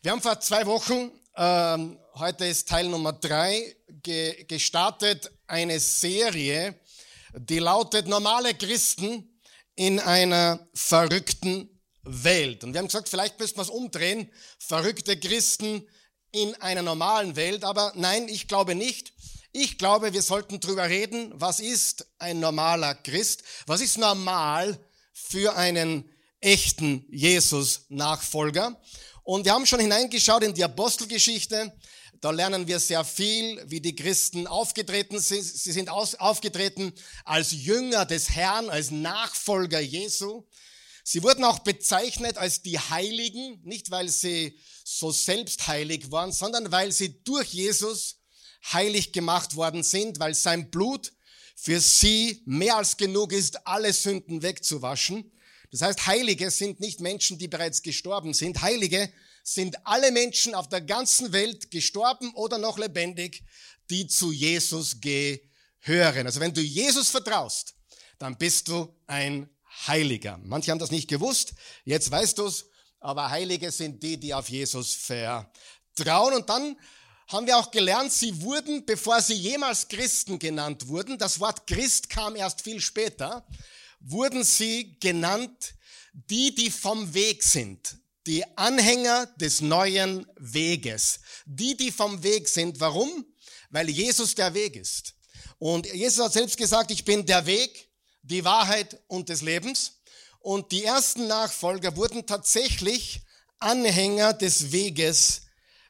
Wir haben vor zwei Wochen, ähm, heute ist Teil Nummer drei, ge gestartet eine Serie, die lautet Normale Christen in einer verrückten Welt. Und wir haben gesagt, vielleicht müssen wir es umdrehen, verrückte Christen in einer normalen Welt. Aber nein, ich glaube nicht. Ich glaube, wir sollten drüber reden, was ist ein normaler Christ? Was ist normal für einen echten Jesus-Nachfolger? Und wir haben schon hineingeschaut in die Apostelgeschichte. Da lernen wir sehr viel, wie die Christen aufgetreten sind. Sie sind aufgetreten als Jünger des Herrn, als Nachfolger Jesu. Sie wurden auch bezeichnet als die Heiligen, nicht weil sie so selbst heilig waren, sondern weil sie durch Jesus heilig gemacht worden sind, weil sein Blut für sie mehr als genug ist, alle Sünden wegzuwaschen. Das heißt, Heilige sind nicht Menschen, die bereits gestorben sind. Heilige sind alle Menschen auf der ganzen Welt gestorben oder noch lebendig, die zu Jesus gehören. Also wenn du Jesus vertraust, dann bist du ein Heiliger. Manche haben das nicht gewusst, jetzt weißt du es, aber Heilige sind die, die auf Jesus vertrauen. Und dann haben wir auch gelernt, sie wurden, bevor sie jemals Christen genannt wurden, das Wort Christ kam erst viel später, wurden sie genannt, die, die vom Weg sind, die Anhänger des neuen Weges, die, die vom Weg sind. Warum? Weil Jesus der Weg ist. Und Jesus hat selbst gesagt, ich bin der Weg, die Wahrheit und des Lebens. Und die ersten Nachfolger wurden tatsächlich Anhänger des Weges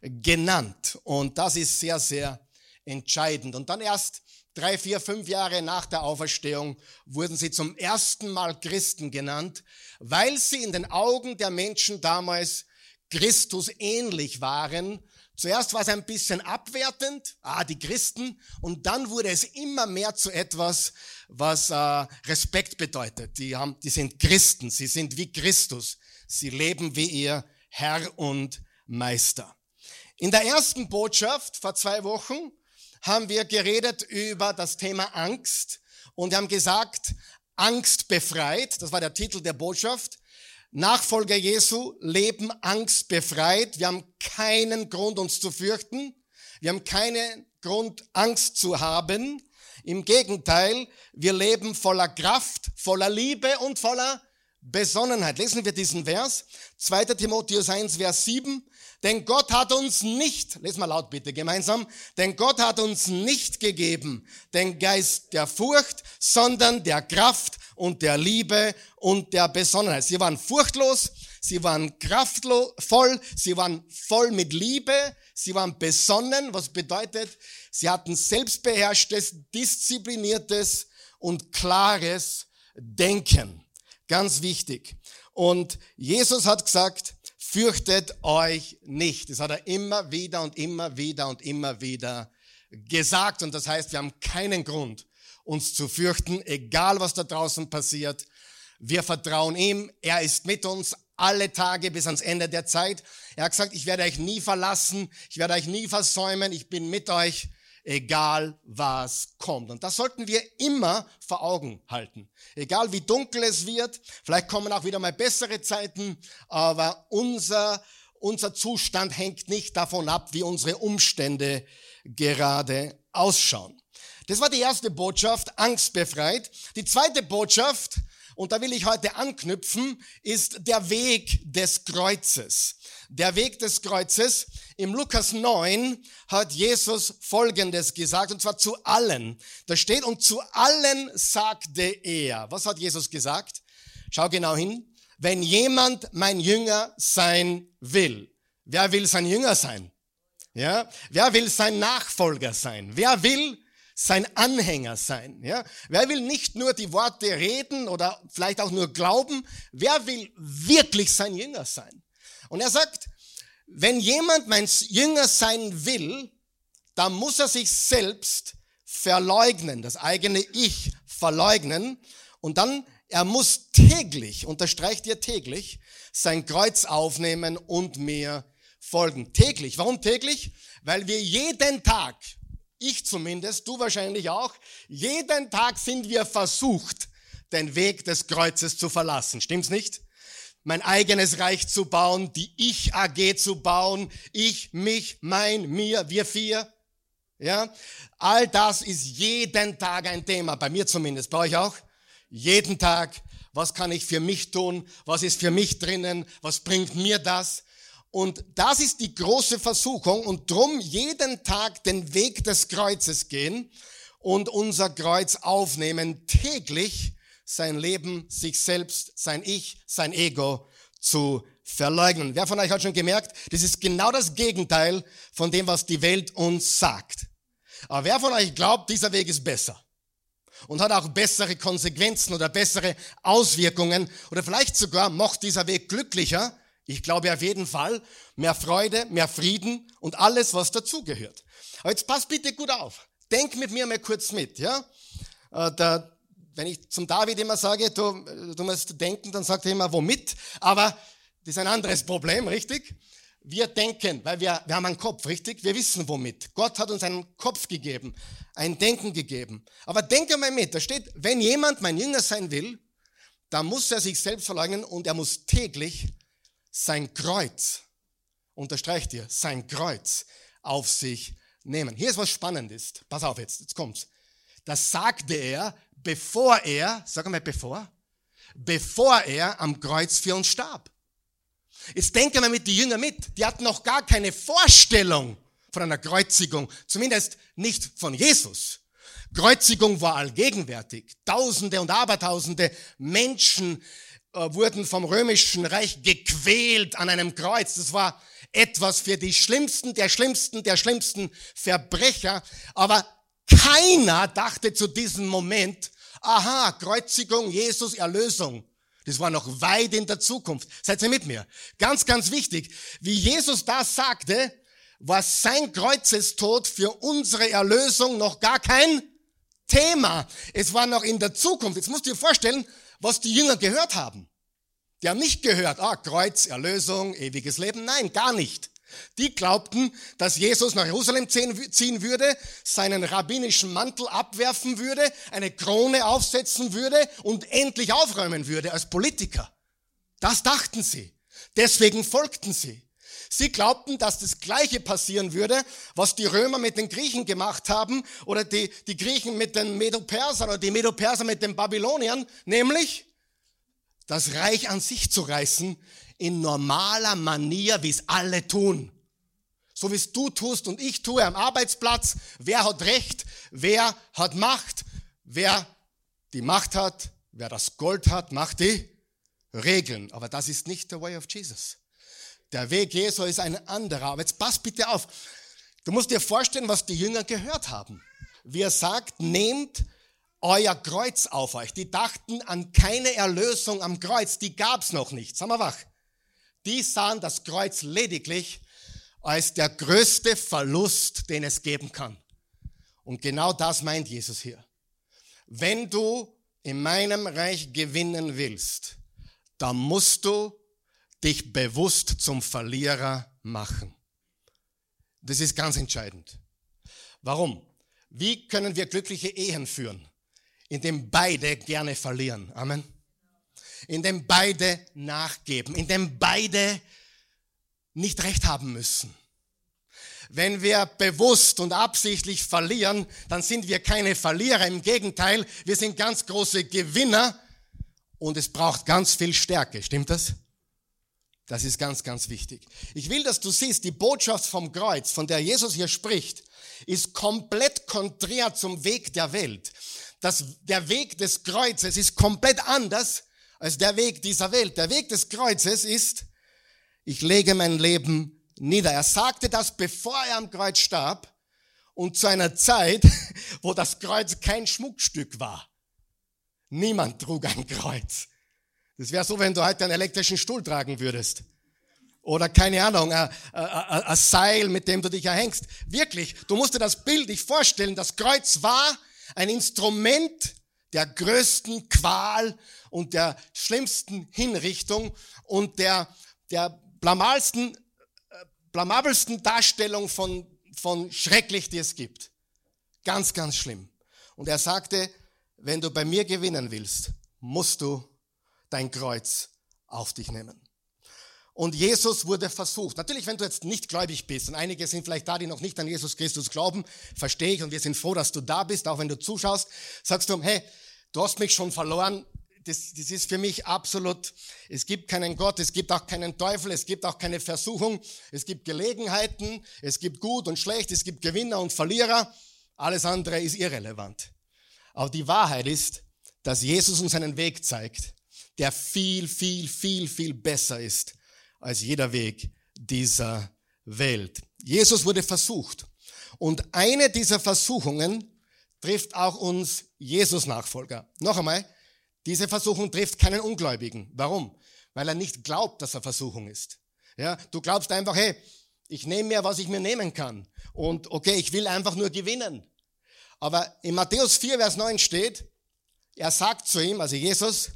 genannt. Und das ist sehr, sehr entscheidend. Und dann erst drei, vier, fünf Jahre nach der Auferstehung wurden sie zum ersten Mal Christen genannt, weil sie in den Augen der Menschen damals Christus ähnlich waren. Zuerst war es ein bisschen abwertend, ah, die Christen, und dann wurde es immer mehr zu etwas, was äh, Respekt bedeutet. Die, haben, die sind Christen, sie sind wie Christus, sie leben wie ihr Herr und Meister. In der ersten Botschaft vor zwei Wochen haben wir geredet über das Thema Angst und haben gesagt, Angst befreit, das war der Titel der Botschaft. Nachfolger Jesu leben Angst befreit. Wir haben keinen Grund, uns zu fürchten. Wir haben keinen Grund, Angst zu haben. Im Gegenteil, wir leben voller Kraft, voller Liebe und voller Besonnenheit. Lesen wir diesen Vers. 2. Timotheus 1, Vers 7. Denn Gott hat uns nicht, lesen mal laut bitte gemeinsam, denn Gott hat uns nicht gegeben den Geist der Furcht, sondern der Kraft und der Liebe und der Besonnenheit. Sie waren furchtlos, sie waren kraftvoll, sie waren voll mit Liebe, sie waren besonnen, was bedeutet, sie hatten selbstbeherrschtes, diszipliniertes und klares Denken. Ganz wichtig. Und Jesus hat gesagt, fürchtet euch nicht. Das hat er immer wieder und immer wieder und immer wieder gesagt. Und das heißt, wir haben keinen Grund, uns zu fürchten, egal was da draußen passiert. Wir vertrauen ihm. Er ist mit uns alle Tage bis ans Ende der Zeit. Er hat gesagt, ich werde euch nie verlassen. Ich werde euch nie versäumen. Ich bin mit euch egal was kommt. Und das sollten wir immer vor Augen halten. Egal wie dunkel es wird, vielleicht kommen auch wieder mal bessere Zeiten, aber unser, unser Zustand hängt nicht davon ab, wie unsere Umstände gerade ausschauen. Das war die erste Botschaft, angstbefreit. Die zweite Botschaft, und da will ich heute anknüpfen, ist der Weg des Kreuzes. Der Weg des Kreuzes. Im Lukas 9 hat Jesus Folgendes gesagt, und zwar zu allen. Da steht, und zu allen sagte er. Was hat Jesus gesagt? Schau genau hin. Wenn jemand mein Jünger sein will. Wer will sein Jünger sein? Ja? Wer will sein Nachfolger sein? Wer will sein Anhänger sein. Ja? Wer will nicht nur die Worte reden oder vielleicht auch nur glauben, wer will wirklich sein Jünger sein? Und er sagt, wenn jemand mein Jünger sein will, dann muss er sich selbst verleugnen, das eigene Ich verleugnen und dann er muss täglich, unterstreicht ihr täglich, sein Kreuz aufnehmen und mir folgen. Täglich. Warum täglich? Weil wir jeden Tag ich zumindest, du wahrscheinlich auch, jeden Tag sind wir versucht, den Weg des Kreuzes zu verlassen. Stimmt's nicht? mein eigenes Reich zu bauen, die Ich AG zu bauen, ich, mich, mein, mir, wir vier. Ja, all das ist jeden Tag ein Thema, bei mir zumindest, bei euch auch. Jeden Tag, was kann ich für mich tun? Was ist für mich drinnen? Was bringt mir das? Und das ist die große Versuchung und drum jeden Tag den Weg des Kreuzes gehen und unser Kreuz aufnehmen, täglich sein Leben, sich selbst, sein Ich, sein Ego zu verleugnen. Wer von euch hat schon gemerkt, das ist genau das Gegenteil von dem, was die Welt uns sagt. Aber wer von euch glaubt, dieser Weg ist besser? Und hat auch bessere Konsequenzen oder bessere Auswirkungen oder vielleicht sogar macht dieser Weg glücklicher, ich glaube auf jeden Fall mehr Freude, mehr Frieden und alles, was dazugehört. Aber jetzt pass bitte gut auf. Denk mit mir mal kurz mit, ja? Äh, da, wenn ich zum David immer sage, du, du musst denken, dann sagt er immer, womit? Aber das ist ein anderes Problem, richtig? Wir denken, weil wir, wir haben einen Kopf, richtig? Wir wissen womit. Gott hat uns einen Kopf gegeben, ein Denken gegeben. Aber denke mal mit, da steht, wenn jemand mein Jünger sein will, dann muss er sich selbst verleugnen und er muss täglich sein Kreuz, unterstreicht ihr, sein Kreuz auf sich nehmen. Hier ist was Spannendes. Pass auf jetzt, jetzt kommt's. Das sagte er, bevor er, sag mal bevor, bevor er am Kreuz für uns starb. Jetzt denken wir mit die Jünger mit. Die hatten noch gar keine Vorstellung von einer Kreuzigung. Zumindest nicht von Jesus. Kreuzigung war allgegenwärtig. Tausende und Abertausende Menschen wurden vom römischen Reich gequält an einem Kreuz. Das war etwas für die schlimmsten, der schlimmsten, der schlimmsten Verbrecher. Aber keiner dachte zu diesem Moment, aha, Kreuzigung, Jesus, Erlösung. Das war noch weit in der Zukunft. Seid ihr mit mir? Ganz, ganz wichtig. Wie Jesus das sagte, war sein Kreuzestod für unsere Erlösung noch gar kein Thema. Es war noch in der Zukunft. Jetzt musst du dir vorstellen, was die Jünger gehört haben. Die haben nicht gehört, ah, Kreuz, Erlösung, ewiges Leben. Nein, gar nicht. Die glaubten, dass Jesus nach Jerusalem ziehen würde, seinen rabbinischen Mantel abwerfen würde, eine Krone aufsetzen würde und endlich aufräumen würde als Politiker. Das dachten sie. Deswegen folgten sie. Sie glaubten, dass das Gleiche passieren würde, was die Römer mit den Griechen gemacht haben oder die, die Griechen mit den Medo-Persern oder die Medo-Perser mit den Babyloniern, nämlich das Reich an sich zu reißen in normaler Manier, wie es alle tun. So wie es du tust und ich tue am Arbeitsplatz. Wer hat Recht? Wer hat Macht? Wer die Macht hat, wer das Gold hat, macht die Regeln. Aber das ist nicht der Way of Jesus. Der Weg Jesu ist ein anderer. Aber jetzt pass bitte auf. Du musst dir vorstellen, was die Jünger gehört haben. Wie er sagt, nehmt euer Kreuz auf euch. Die dachten an keine Erlösung am Kreuz. Die gab's noch nicht. Sagen wir wach. Die sahen das Kreuz lediglich als der größte Verlust, den es geben kann. Und genau das meint Jesus hier. Wenn du in meinem Reich gewinnen willst, dann musst du dich bewusst zum Verlierer machen. Das ist ganz entscheidend. Warum? Wie können wir glückliche Ehen führen? Indem beide gerne verlieren. Amen. Indem beide nachgeben. Indem beide nicht recht haben müssen. Wenn wir bewusst und absichtlich verlieren, dann sind wir keine Verlierer. Im Gegenteil, wir sind ganz große Gewinner und es braucht ganz viel Stärke. Stimmt das? Das ist ganz, ganz wichtig. Ich will, dass du siehst, die Botschaft vom Kreuz, von der Jesus hier spricht, ist komplett konträr zum Weg der Welt. Das, der Weg des Kreuzes ist komplett anders als der Weg dieser Welt. Der Weg des Kreuzes ist, ich lege mein Leben nieder. Er sagte das, bevor er am Kreuz starb und zu einer Zeit, wo das Kreuz kein Schmuckstück war. Niemand trug ein Kreuz. Das wäre so, wenn du heute einen elektrischen Stuhl tragen würdest. Oder keine Ahnung, ein, Seil, mit dem du dich erhängst. Wirklich, du musst dir das Bild nicht vorstellen. Das Kreuz war ein Instrument der größten Qual und der schlimmsten Hinrichtung und der, der blamalsten, äh, blamabelsten Darstellung von, von schrecklich, die es gibt. Ganz, ganz schlimm. Und er sagte, wenn du bei mir gewinnen willst, musst du dein Kreuz auf dich nehmen. Und Jesus wurde versucht. Natürlich, wenn du jetzt nicht gläubig bist, und einige sind vielleicht da, die noch nicht an Jesus Christus glauben, verstehe ich, und wir sind froh, dass du da bist, auch wenn du zuschaust, sagst du, hey, du hast mich schon verloren, das, das ist für mich absolut, es gibt keinen Gott, es gibt auch keinen Teufel, es gibt auch keine Versuchung, es gibt Gelegenheiten, es gibt gut und schlecht, es gibt Gewinner und Verlierer, alles andere ist irrelevant. Aber die Wahrheit ist, dass Jesus uns einen Weg zeigt, der viel, viel, viel, viel besser ist als jeder Weg dieser Welt. Jesus wurde versucht. Und eine dieser Versuchungen trifft auch uns Jesus-Nachfolger. Noch einmal, diese Versuchung trifft keinen Ungläubigen. Warum? Weil er nicht glaubt, dass er Versuchung ist. Ja, du glaubst einfach, hey, ich nehme mir, was ich mir nehmen kann. Und okay, ich will einfach nur gewinnen. Aber in Matthäus 4, Vers 9 steht, er sagt zu ihm, also Jesus,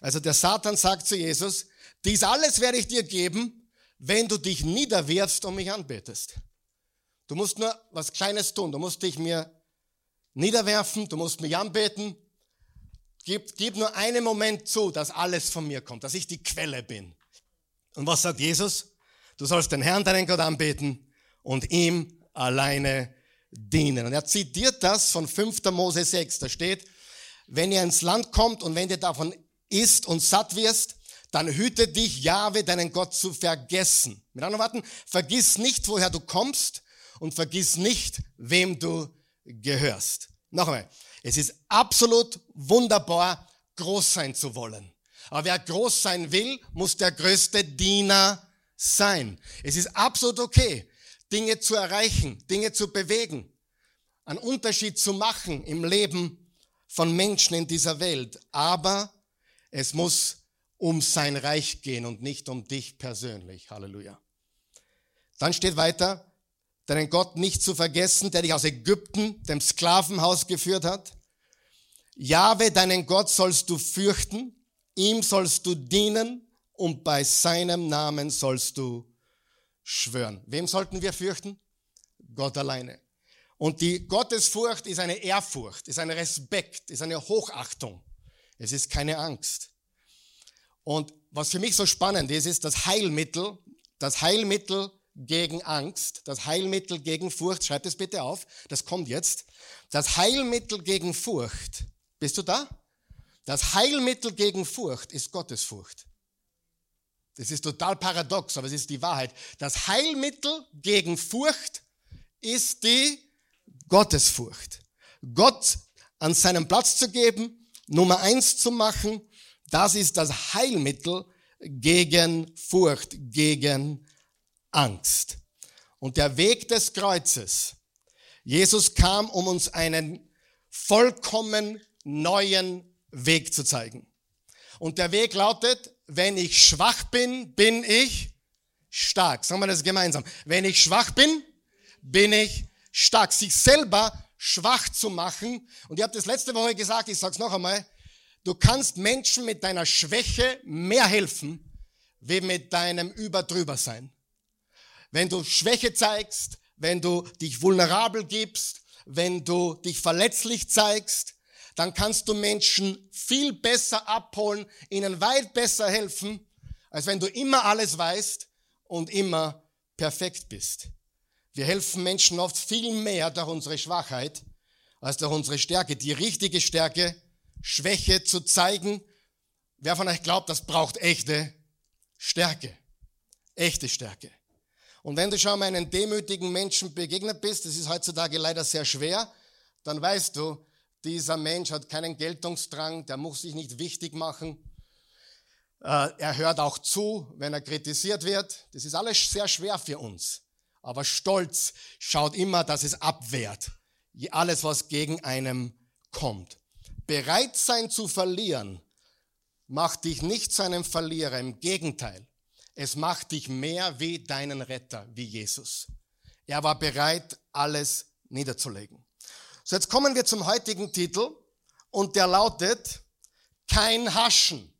also der Satan sagt zu Jesus, dies alles werde ich dir geben, wenn du dich niederwirfst und mich anbetest. Du musst nur was Kleines tun. Du musst dich mir niederwerfen, du musst mich anbeten Gib, gib nur einen Moment zu, dass alles von mir kommt, dass ich die Quelle bin. Und was sagt Jesus? Du sollst den Herrn, deinen Gott anbeten und ihm alleine dienen. Und er zitiert das von 5. Mose 6. Da steht, wenn ihr ins Land kommt und wenn ihr davon isst und satt wirst, dann hüte dich, Jahwe, deinen Gott zu vergessen. Mit anderen Worten, vergiss nicht, woher du kommst und vergiss nicht, wem du gehörst. Noch einmal. Es ist absolut wunderbar, groß sein zu wollen. Aber wer groß sein will, muss der größte Diener sein. Es ist absolut okay, Dinge zu erreichen, Dinge zu bewegen, einen Unterschied zu machen im Leben von Menschen in dieser Welt. Aber es muss um sein Reich gehen und nicht um dich persönlich. Halleluja. Dann steht weiter, deinen Gott nicht zu vergessen, der dich aus Ägypten, dem Sklavenhaus geführt hat. Jahwe, deinen Gott sollst du fürchten, ihm sollst du dienen und bei seinem Namen sollst du schwören. Wem sollten wir fürchten? Gott alleine. Und die Gottesfurcht ist eine Ehrfurcht, ist ein Respekt, ist eine Hochachtung. Es ist keine Angst. Und was für mich so spannend ist, ist das Heilmittel, das Heilmittel gegen Angst, das Heilmittel gegen Furcht, schreibt es bitte auf, das kommt jetzt. Das Heilmittel gegen Furcht, bist du da? Das Heilmittel gegen Furcht ist Gottesfurcht. Das ist total paradox, aber es ist die Wahrheit. Das Heilmittel gegen Furcht ist die Gottesfurcht. Gott an seinen Platz zu geben, Nummer eins zu machen, das ist das Heilmittel gegen Furcht, gegen Angst. Und der Weg des Kreuzes. Jesus kam, um uns einen vollkommen neuen Weg zu zeigen. Und der Weg lautet, wenn ich schwach bin, bin ich stark. Sagen wir das gemeinsam. Wenn ich schwach bin, bin ich stark. Sich selber schwach zu machen. Und ich habe das letzte Woche gesagt, ich sage es noch einmal. Du kannst Menschen mit deiner Schwäche mehr helfen, wie mit deinem Überdrüber sein. Wenn du Schwäche zeigst, wenn du dich vulnerabel gibst, wenn du dich verletzlich zeigst, dann kannst du Menschen viel besser abholen, ihnen weit besser helfen, als wenn du immer alles weißt und immer perfekt bist. Wir helfen Menschen oft viel mehr durch unsere Schwachheit als durch unsere Stärke. Die richtige Stärke, Schwäche zu zeigen. Wer von euch glaubt, das braucht echte Stärke. Echte Stärke. Und wenn du schon mal einem demütigen Menschen begegnet bist, das ist heutzutage leider sehr schwer, dann weißt du, dieser Mensch hat keinen Geltungsdrang, der muss sich nicht wichtig machen. Äh, er hört auch zu, wenn er kritisiert wird. Das ist alles sehr schwer für uns. Aber Stolz schaut immer, dass es abwehrt. Alles, was gegen einem kommt. Bereit sein zu verlieren, macht dich nicht zu einem Verlierer. Im Gegenteil. Es macht dich mehr wie deinen Retter, wie Jesus. Er war bereit, alles niederzulegen. So, jetzt kommen wir zum heutigen Titel und der lautet Kein Haschen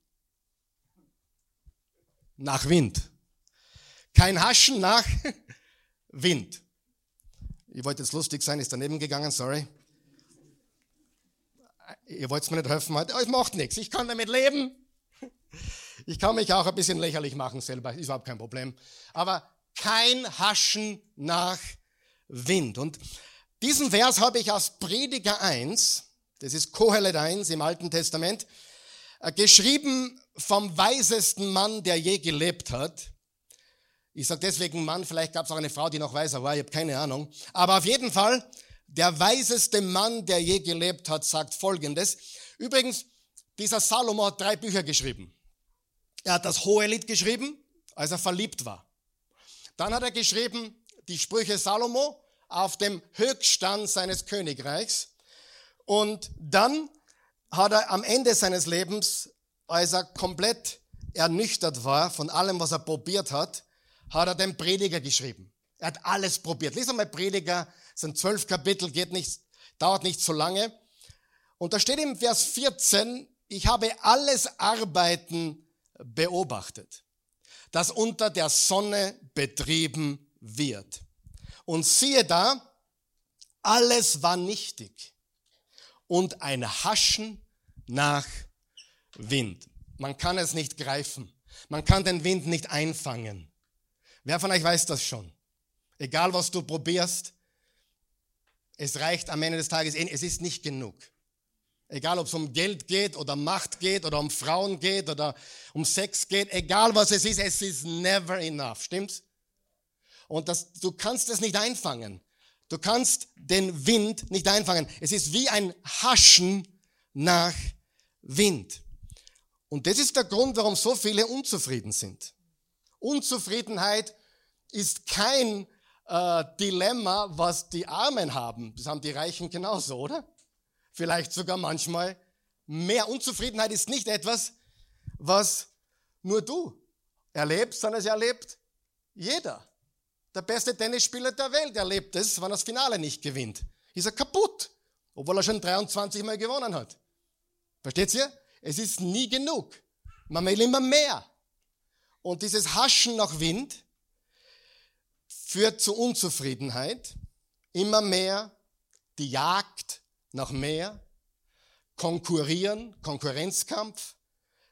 nach Wind. Kein Haschen nach Wind. Ich wollte jetzt lustig sein, ist daneben gegangen, sorry. Ihr wollt mir nicht helfen aber es macht nichts, ich kann damit leben. Ich kann mich auch ein bisschen lächerlich machen selber, ist überhaupt kein Problem. Aber kein Haschen nach Wind. Und diesen Vers habe ich aus Prediger 1, das ist Kohelet 1 im Alten Testament, äh, geschrieben vom weisesten Mann, der je gelebt hat. Ich sage deswegen Mann, vielleicht gab es auch eine Frau, die noch weiser war, ich habe keine Ahnung. Aber auf jeden Fall, der weiseste Mann, der je gelebt hat, sagt Folgendes. Übrigens, dieser Salomo hat drei Bücher geschrieben. Er hat das Hohelied geschrieben, als er verliebt war. Dann hat er geschrieben die Sprüche Salomo auf dem Höchststand seines Königreichs. Und dann hat er am Ende seines Lebens, als er komplett ernüchtert war von allem, was er probiert hat, hat er den Prediger geschrieben. Er hat alles probiert. Lies einmal Prediger, sind zwölf Kapitel, geht nicht, dauert nicht so lange. Und da steht im Vers 14, ich habe alles Arbeiten beobachtet, das unter der Sonne betrieben wird. Und siehe da, alles war nichtig und ein Haschen nach Wind. Man kann es nicht greifen. Man kann den Wind nicht einfangen. Wer von euch weiß das schon? Egal was du probierst, es reicht am Ende des Tages, eh, es ist nicht genug. Egal ob es um Geld geht oder Macht geht oder um Frauen geht oder um Sex geht, egal was es ist, es ist never enough, stimmt's? Und das, du kannst es nicht einfangen. Du kannst den Wind nicht einfangen. Es ist wie ein Haschen nach Wind. Und das ist der Grund, warum so viele unzufrieden sind. Unzufriedenheit ist kein äh, Dilemma, was die Armen haben. Das haben die Reichen genauso, oder? Vielleicht sogar manchmal mehr. Unzufriedenheit ist nicht etwas, was nur du erlebst, sondern es erlebt jeder. Der beste Tennisspieler der Welt erlebt es, wenn er das Finale nicht gewinnt. Ist er kaputt, obwohl er schon 23 Mal gewonnen hat. Versteht ihr? Es ist nie genug. Man will immer mehr. Und dieses Haschen nach Wind führt zu Unzufriedenheit, immer mehr, die Jagd nach mehr, konkurrieren, Konkurrenzkampf,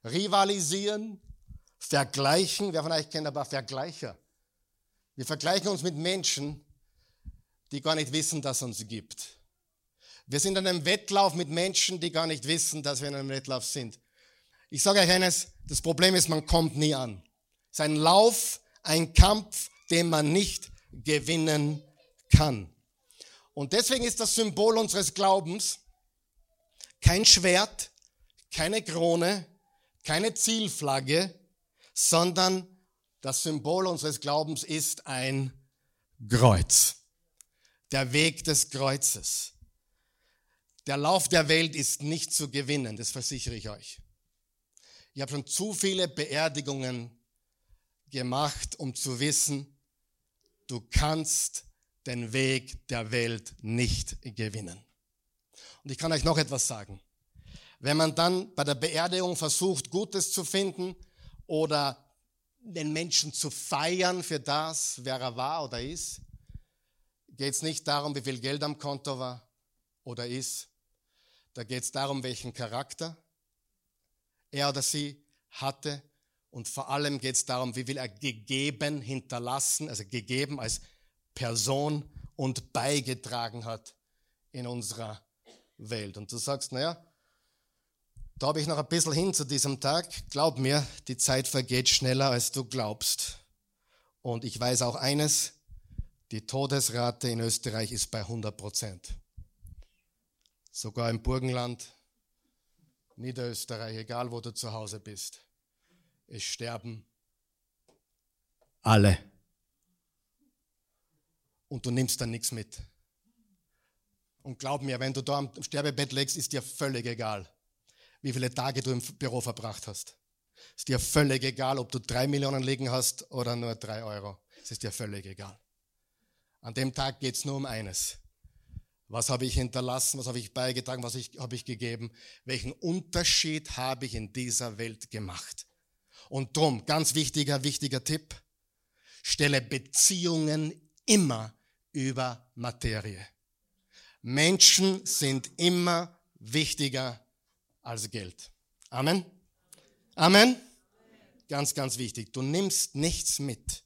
rivalisieren, vergleichen. Wer von euch kennt aber Vergleicher? Wir vergleichen uns mit Menschen, die gar nicht wissen, dass es uns gibt. Wir sind in einem Wettlauf mit Menschen, die gar nicht wissen, dass wir in einem Wettlauf sind. Ich sage euch eines, das Problem ist, man kommt nie an. Es ist ein Lauf, ein Kampf, den man nicht gewinnen kann. Und deswegen ist das Symbol unseres Glaubens kein Schwert, keine Krone, keine Zielflagge, sondern das Symbol unseres Glaubens ist ein Kreuz. Der Weg des Kreuzes. Der Lauf der Welt ist nicht zu gewinnen, das versichere ich euch. Ich habe schon zu viele Beerdigungen gemacht, um zu wissen, du kannst den Weg der Welt nicht gewinnen. Und ich kann euch noch etwas sagen. Wenn man dann bei der Beerdigung versucht, Gutes zu finden oder den Menschen zu feiern für das, wer er war oder ist, geht es nicht darum, wie viel Geld am Konto war oder ist. Da geht es darum, welchen Charakter er oder sie hatte. Und vor allem geht es darum, wie viel er gegeben, hinterlassen, also gegeben als Person und beigetragen hat in unserer Welt. Und du sagst, naja, da habe ich noch ein bisschen hin zu diesem Tag. Glaub mir, die Zeit vergeht schneller, als du glaubst. Und ich weiß auch eines, die Todesrate in Österreich ist bei 100 Prozent. Sogar im Burgenland, Niederösterreich, egal wo du zu Hause bist. Es sterben alle und du nimmst dann nichts mit. Und glaub mir, wenn du da am Sterbebett legst, ist dir völlig egal, wie viele Tage du im Büro verbracht hast. Ist dir völlig egal, ob du drei Millionen liegen hast oder nur drei Euro. Es ist dir völlig egal. An dem Tag geht es nur um eines. Was habe ich hinterlassen? Was habe ich beigetragen? Was habe ich gegeben? Welchen Unterschied habe ich in dieser Welt gemacht? Und drum, ganz wichtiger, wichtiger Tipp, stelle Beziehungen immer über Materie. Menschen sind immer wichtiger als Geld. Amen. Amen. Ganz, ganz wichtig. Du nimmst nichts mit.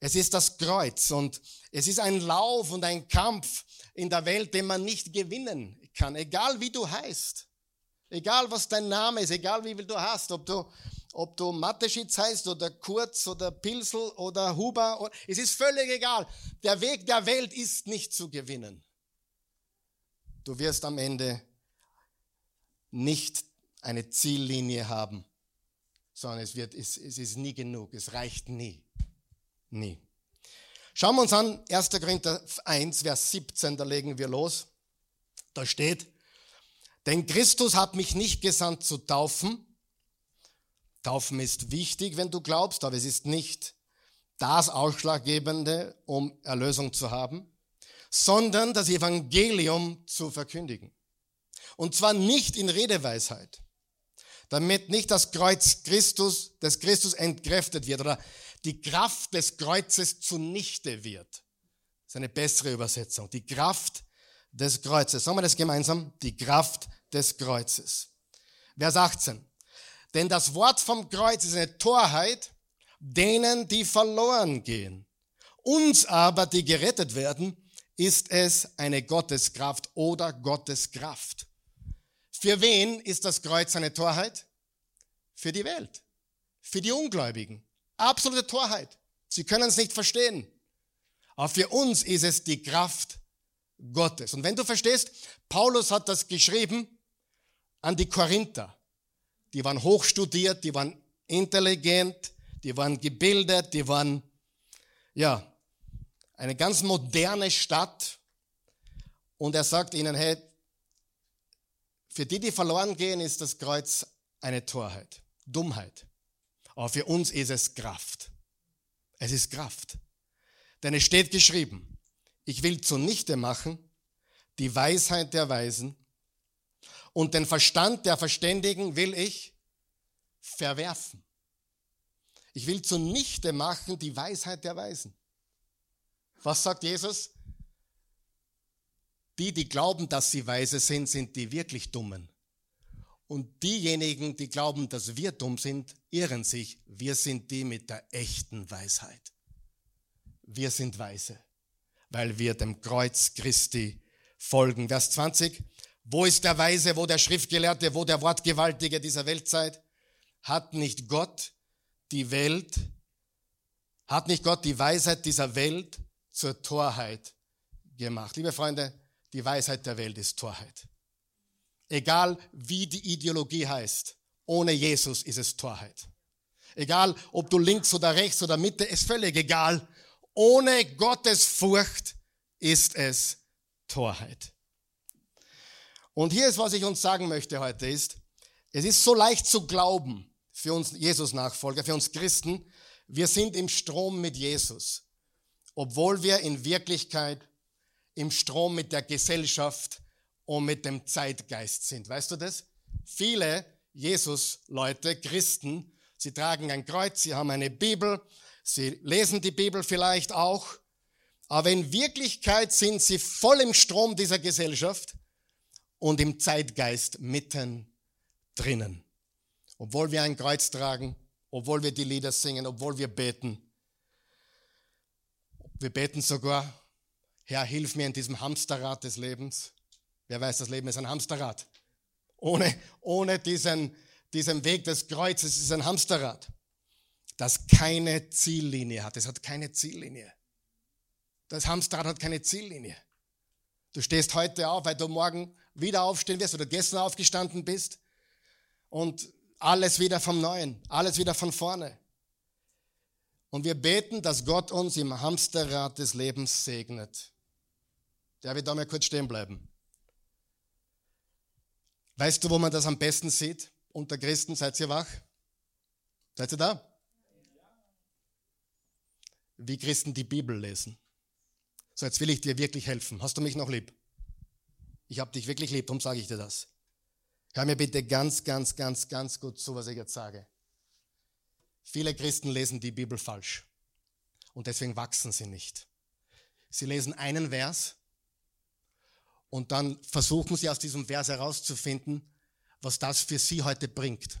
Es ist das Kreuz und es ist ein Lauf und ein Kampf in der Welt, den man nicht gewinnen kann, egal wie du heißt, egal was dein Name ist, egal wie viel du hast, ob du, ob du Mateschitz heißt oder Kurz oder Pilsel oder Huber, es ist völlig egal. Der Weg der Welt ist nicht zu gewinnen. Du wirst am Ende nicht eine Ziellinie haben, sondern es, wird, es, es ist nie genug, es reicht nie. Nie. Schauen wir uns an, 1. Korinther 1, Vers 17, da legen wir los. Da steht, denn Christus hat mich nicht gesandt zu taufen. Taufen ist wichtig, wenn du glaubst, aber es ist nicht das Ausschlaggebende, um Erlösung zu haben, sondern das Evangelium zu verkündigen. Und zwar nicht in Redeweisheit, damit nicht das Kreuz Christus, des Christus entkräftet wird oder die Kraft des Kreuzes zunichte wird. Das ist eine bessere Übersetzung. Die Kraft des Kreuzes. Sagen wir das gemeinsam? Die Kraft des Kreuzes. Vers 18. Denn das Wort vom Kreuz ist eine Torheit denen, die verloren gehen. Uns aber, die gerettet werden, ist es eine Gotteskraft oder Gotteskraft. Für wen ist das Kreuz eine Torheit? Für die Welt, für die Ungläubigen. Absolute Torheit. Sie können es nicht verstehen. Aber für uns ist es die Kraft Gottes. Und wenn du verstehst, Paulus hat das geschrieben an die Korinther. Die waren hochstudiert, die waren intelligent, die waren gebildet, die waren, ja, eine ganz moderne Stadt. Und er sagt ihnen, hey, für die, die verloren gehen, ist das Kreuz eine Torheit, Dummheit. Aber für uns ist es Kraft. Es ist Kraft. Denn es steht geschrieben, ich will zunichte machen die Weisheit der Weisen und den Verstand der Verständigen will ich verwerfen. Ich will zunichte machen die Weisheit der Weisen. Was sagt Jesus? Die, die glauben, dass sie weise sind, sind die wirklich Dummen. Und diejenigen, die glauben, dass wir dumm sind, irren sich. Wir sind die mit der echten Weisheit. Wir sind weise, weil wir dem Kreuz Christi folgen. Vers 20. Wo ist der Weise, wo der Schriftgelehrte, wo der Wortgewaltige dieser Weltzeit? Hat nicht Gott die Welt, hat nicht Gott die Weisheit dieser Welt zur Torheit gemacht? Liebe Freunde, die Weisheit der Welt ist Torheit. Egal wie die Ideologie heißt, ohne Jesus ist es Torheit. Egal ob du links oder rechts oder Mitte, ist völlig egal. Ohne Gottes Furcht ist es Torheit. Und hier ist, was ich uns sagen möchte heute, ist, es ist so leicht zu glauben für uns Jesus-Nachfolger, für uns Christen, wir sind im Strom mit Jesus, obwohl wir in Wirklichkeit im Strom mit der Gesellschaft und mit dem Zeitgeist sind. Weißt du das? Viele Jesus-Leute, Christen, sie tragen ein Kreuz, sie haben eine Bibel, sie lesen die Bibel vielleicht auch, aber in Wirklichkeit sind sie voll im Strom dieser Gesellschaft und im Zeitgeist mitten drinnen. Obwohl wir ein Kreuz tragen, obwohl wir die Lieder singen, obwohl wir beten. Wir beten sogar, Herr, hilf mir in diesem Hamsterrad des Lebens. Wer weiß, das Leben ist ein Hamsterrad. Ohne, ohne diesen, diesen Weg des Kreuzes ist es ein Hamsterrad, das keine Ziellinie hat. Es hat keine Ziellinie. Das Hamsterrad hat keine Ziellinie. Du stehst heute auf, weil du morgen wieder aufstehen wirst oder gestern aufgestanden bist und alles wieder vom Neuen, alles wieder von vorne. Und wir beten, dass Gott uns im Hamsterrad des Lebens segnet. Der wird da mal kurz stehen bleiben. Weißt du, wo man das am besten sieht? Unter Christen, seid ihr wach? Seid ihr da? Wie Christen die Bibel lesen. So, jetzt will ich dir wirklich helfen. Hast du mich noch lieb? Ich habe dich wirklich lieb, darum sage ich dir das. Hör mir bitte ganz, ganz, ganz, ganz gut zu, was ich jetzt sage. Viele Christen lesen die Bibel falsch und deswegen wachsen sie nicht. Sie lesen einen Vers und dann versuchen sie aus diesem Vers herauszufinden, was das für sie heute bringt.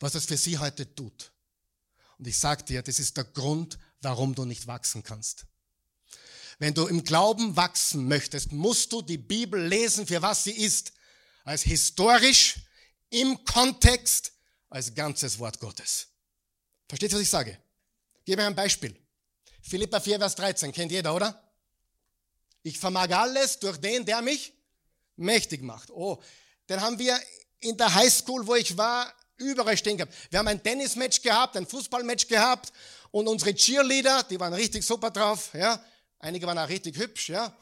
was das für sie heute tut. Und ich sage dir, das ist der Grund, warum du nicht wachsen kannst. Wenn du im Glauben wachsen möchtest, musst du die Bibel lesen, für was sie ist. Als historisch, im Kontext, als ganzes Wort Gottes. Versteht ihr, was ich sage? Ich gebe ein Beispiel. Philippa 4, Vers 13, kennt jeder, oder? Ich vermag alles durch den, der mich mächtig macht. Oh, den haben wir in der Highschool, wo ich war, überall stehen gehabt. Wir haben ein Tennismatch gehabt, ein Fußballmatch gehabt und unsere Cheerleader, die waren richtig super drauf, ja. Einige waren auch richtig hübsch, ja.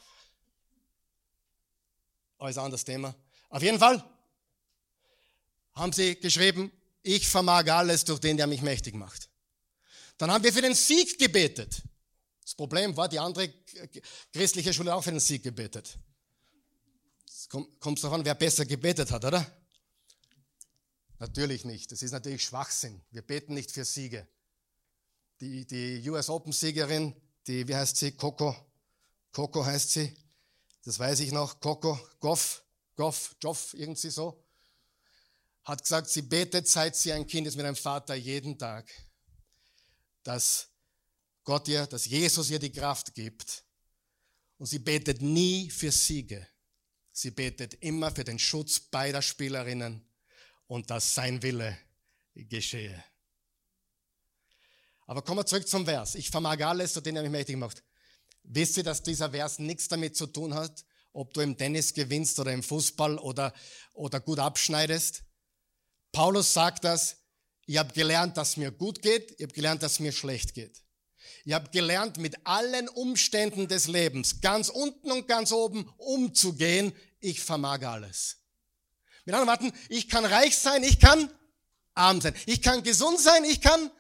Aber ist ein anderes Thema. Auf jeden Fall haben sie geschrieben, ich vermag alles durch den, der mich mächtig macht. Dann haben wir für den Sieg gebetet. Das Problem war, die andere christliche Schule hat auch für den Sieg gebetet. Es kommt darauf an, wer besser gebetet hat, oder? Natürlich nicht. Das ist natürlich Schwachsinn. Wir beten nicht für Siege. Die, die US Open-Siegerin, die, wie heißt sie? Coco. Coco heißt sie. Das weiß ich noch. Coco, Goff, Goff, Joff, irgendwie so. Hat gesagt, sie betet, seit sie ein Kind ist mit einem Vater, jeden Tag, dass Gott ihr, dass Jesus ihr die Kraft gibt. Und sie betet nie für Siege. Sie betet immer für den Schutz beider Spielerinnen und dass sein Wille geschehe. Aber kommen wir zurück zum Vers. Ich vermag alles, zu dem er mich mächtig macht. Wisst ihr, dass dieser Vers nichts damit zu tun hat, ob du im Tennis gewinnst oder im Fußball oder, oder gut abschneidest? Paulus sagt das, ich habe gelernt, dass mir gut geht, ich habe gelernt, dass mir schlecht geht. Ich habe gelernt, mit allen Umständen des Lebens, ganz unten und ganz oben, umzugehen. Ich vermag alles. Mit anderen Worten, ich kann reich sein, ich kann arm sein. Ich kann gesund sein, ich kann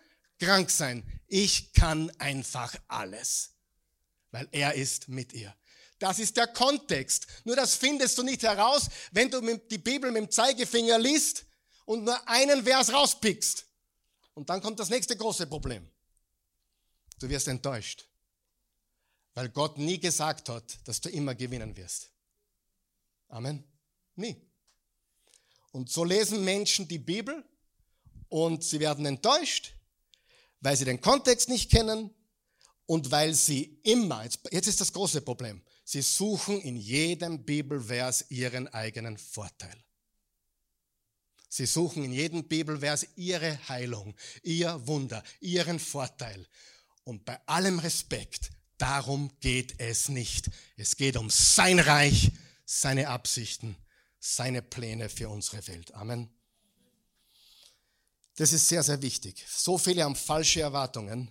krank sein. Ich kann einfach alles, weil er ist mit ihr. Das ist der Kontext. Nur das findest du nicht heraus, wenn du die Bibel mit dem Zeigefinger liest und nur einen Vers rauspickst. Und dann kommt das nächste große Problem. Du wirst enttäuscht, weil Gott nie gesagt hat, dass du immer gewinnen wirst. Amen. Nie. Und so lesen Menschen die Bibel und sie werden enttäuscht, weil sie den Kontext nicht kennen und weil sie immer, jetzt ist das große Problem, sie suchen in jedem Bibelvers ihren eigenen Vorteil. Sie suchen in jedem Bibelvers ihre Heilung, ihr Wunder, ihren Vorteil. Und bei allem Respekt, darum geht es nicht. Es geht um sein Reich, seine Absichten seine Pläne für unsere Welt. Amen. Das ist sehr, sehr wichtig. So viele haben falsche Erwartungen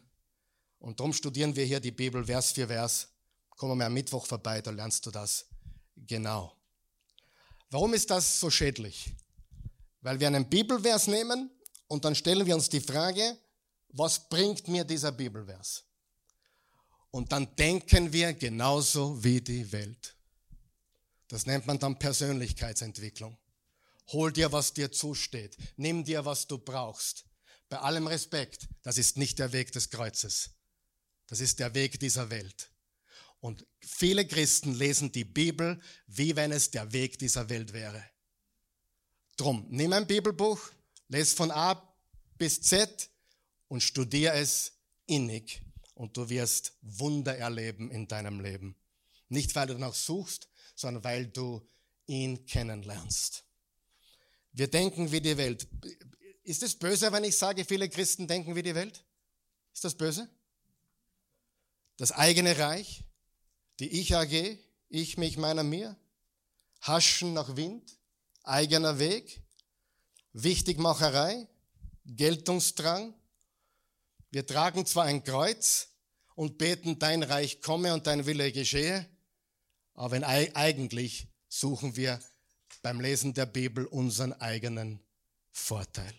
und darum studieren wir hier die Bibel Vers für Vers. Kommen wir am Mittwoch vorbei, da lernst du das genau. Warum ist das so schädlich? Weil wir einen Bibelvers nehmen und dann stellen wir uns die Frage, was bringt mir dieser Bibelvers? Und dann denken wir genauso wie die Welt. Das nennt man dann Persönlichkeitsentwicklung. Hol dir, was dir zusteht. Nimm dir, was du brauchst. Bei allem Respekt, das ist nicht der Weg des Kreuzes. Das ist der Weg dieser Welt. Und viele Christen lesen die Bibel, wie wenn es der Weg dieser Welt wäre. Drum, nimm ein Bibelbuch, lese von A bis Z und studiere es innig und du wirst Wunder erleben in deinem Leben. Nicht, weil du danach suchst, sondern weil du ihn kennenlernst. Wir denken wie die Welt. Ist es böse, wenn ich sage, viele Christen denken wie die Welt? Ist das böse? Das eigene Reich, die Ich AG, ich, mich, meiner, mir, Haschen nach Wind, eigener Weg, Wichtigmacherei, Geltungsdrang. Wir tragen zwar ein Kreuz und beten, dein Reich komme und dein Wille geschehe, aber eigentlich suchen wir beim Lesen der Bibel unseren eigenen Vorteil.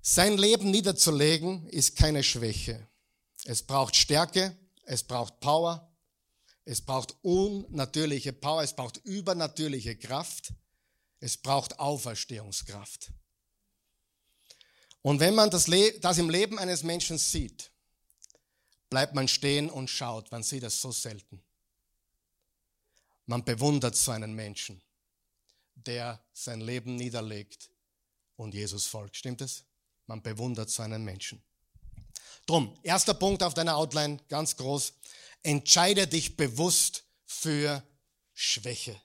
Sein Leben niederzulegen ist keine Schwäche. Es braucht Stärke, es braucht Power, es braucht unnatürliche Power, es braucht übernatürliche Kraft, es braucht Auferstehungskraft. Und wenn man das, das im Leben eines Menschen sieht, bleibt man stehen und schaut. Man sieht das so selten. Man bewundert so einen Menschen, der sein Leben niederlegt und Jesus folgt. Stimmt es? Man bewundert so einen Menschen. Drum, erster Punkt auf deiner Outline, ganz groß. Entscheide dich bewusst für Schwäche.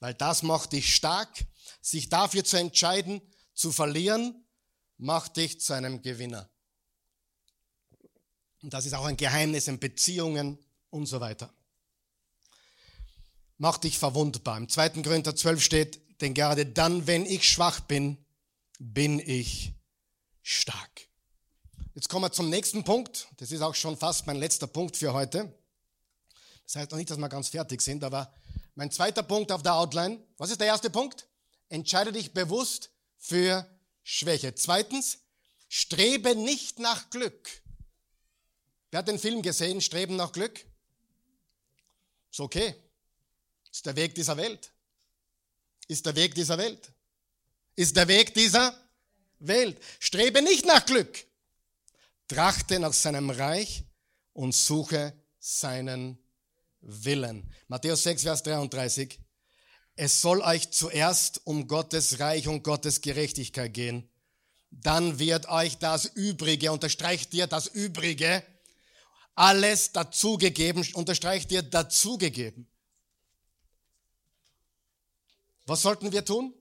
Weil das macht dich stark. Sich dafür zu entscheiden, zu verlieren, macht dich zu einem Gewinner. Und das ist auch ein Geheimnis in Beziehungen und so weiter. Macht dich verwundbar. Im 2. Korinther 12 steht, denn gerade dann, wenn ich schwach bin, bin ich stark. Jetzt kommen wir zum nächsten Punkt. Das ist auch schon fast mein letzter Punkt für heute. Das heißt noch nicht, dass wir ganz fertig sind, aber mein zweiter Punkt auf der Outline. Was ist der erste Punkt? Entscheide dich bewusst für Schwäche. Zweitens, strebe nicht nach Glück. Wer hat den Film gesehen, Streben nach Glück? Ist okay. Ist der Weg dieser Welt. Ist der Weg dieser Welt. Ist der Weg dieser Welt. Strebe nicht nach Glück trachte nach seinem Reich und suche seinen Willen. Matthäus 6, Vers 33. Es soll euch zuerst um Gottes Reich und Gottes Gerechtigkeit gehen. Dann wird euch das Übrige, unterstreicht dir das Übrige, alles dazugegeben, unterstreicht dir dazugegeben. Was sollten wir tun?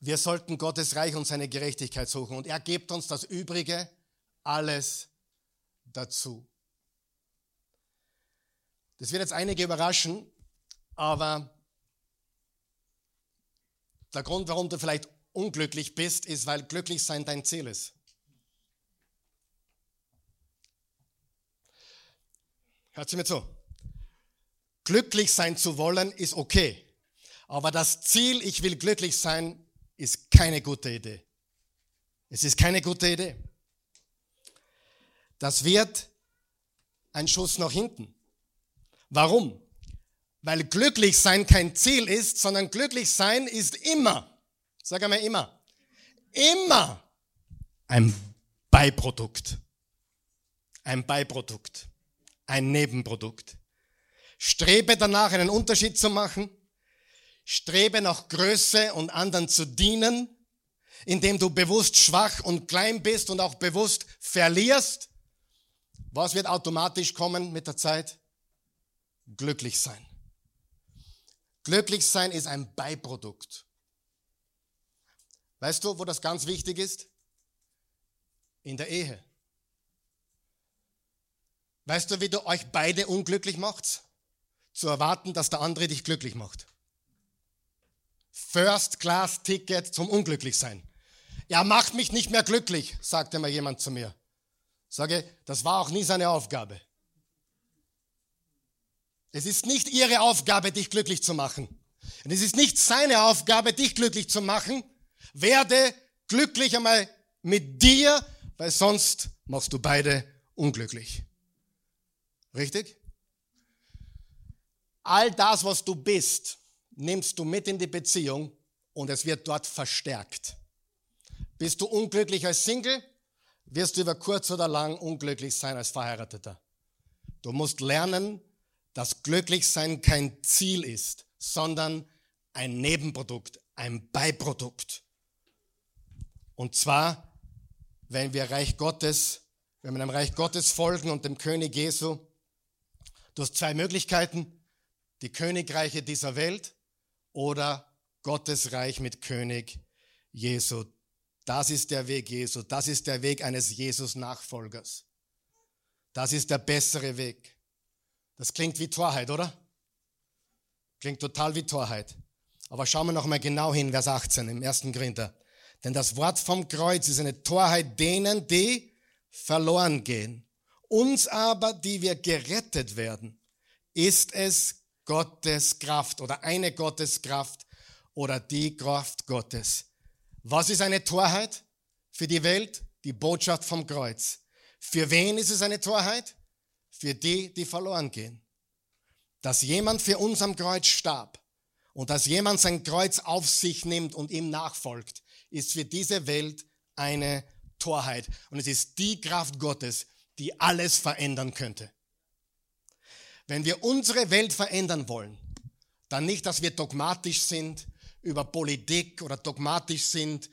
Wir sollten Gottes Reich und seine Gerechtigkeit suchen und er gibt uns das Übrige alles dazu. Das wird jetzt einige überraschen, aber der Grund, warum du vielleicht unglücklich bist, ist, weil glücklich sein dein Ziel ist. Hört sie mir zu. Glücklich sein zu wollen ist okay, aber das Ziel, ich will glücklich sein, ist keine gute Idee. Es ist keine gute Idee. Das wird ein Schuss nach hinten. Warum? Weil glücklich sein kein Ziel ist, sondern glücklich sein ist immer, sag einmal immer, immer ein Beiprodukt. Ein Beiprodukt. Ein Nebenprodukt. Strebe danach einen Unterschied zu machen. Strebe nach Größe und anderen zu dienen, indem du bewusst schwach und klein bist und auch bewusst verlierst was wird automatisch kommen mit der Zeit? Glücklich sein. Glücklich sein ist ein Beiprodukt. Weißt du, wo das ganz wichtig ist? In der Ehe. Weißt du, wie du euch beide unglücklich macht? Zu erwarten, dass der andere dich glücklich macht. First Class Ticket zum Unglücklichsein. Er macht mich nicht mehr glücklich, sagte mal jemand zu mir. Sage, das war auch nie seine Aufgabe. Es ist nicht ihre Aufgabe, dich glücklich zu machen. Und es ist nicht seine Aufgabe, dich glücklich zu machen. Werde glücklich einmal mit dir, weil sonst machst du beide unglücklich. Richtig? All das, was du bist, nimmst du mit in die Beziehung und es wird dort verstärkt. Bist du unglücklich als Single? wirst du über kurz oder lang unglücklich sein als Verheirateter. Du musst lernen, dass Glücklichsein kein Ziel ist, sondern ein Nebenprodukt, ein Beiprodukt. Und zwar, wenn wir Reich Gottes, wenn wir dem Reich Gottes folgen und dem König Jesu, du hast zwei Möglichkeiten, die Königreiche dieser Welt oder Gottes Reich mit König Jesu. Das ist der Weg Jesu. Das ist der Weg eines Jesus-Nachfolgers. Das ist der bessere Weg. Das klingt wie Torheit, oder? Klingt total wie Torheit. Aber schauen wir noch mal genau hin, Vers 18 im ersten Korinther. Denn das Wort vom Kreuz ist eine Torheit denen, die verloren gehen. Uns aber, die wir gerettet werden, ist es Gottes Kraft oder eine Gottes Kraft oder die Kraft Gottes was ist eine Torheit für die Welt? Die Botschaft vom Kreuz. Für wen ist es eine Torheit? Für die, die verloren gehen. Dass jemand für uns am Kreuz starb und dass jemand sein Kreuz auf sich nimmt und ihm nachfolgt, ist für diese Welt eine Torheit. Und es ist die Kraft Gottes, die alles verändern könnte. Wenn wir unsere Welt verändern wollen, dann nicht, dass wir dogmatisch sind, über Politik oder dogmatisch sind,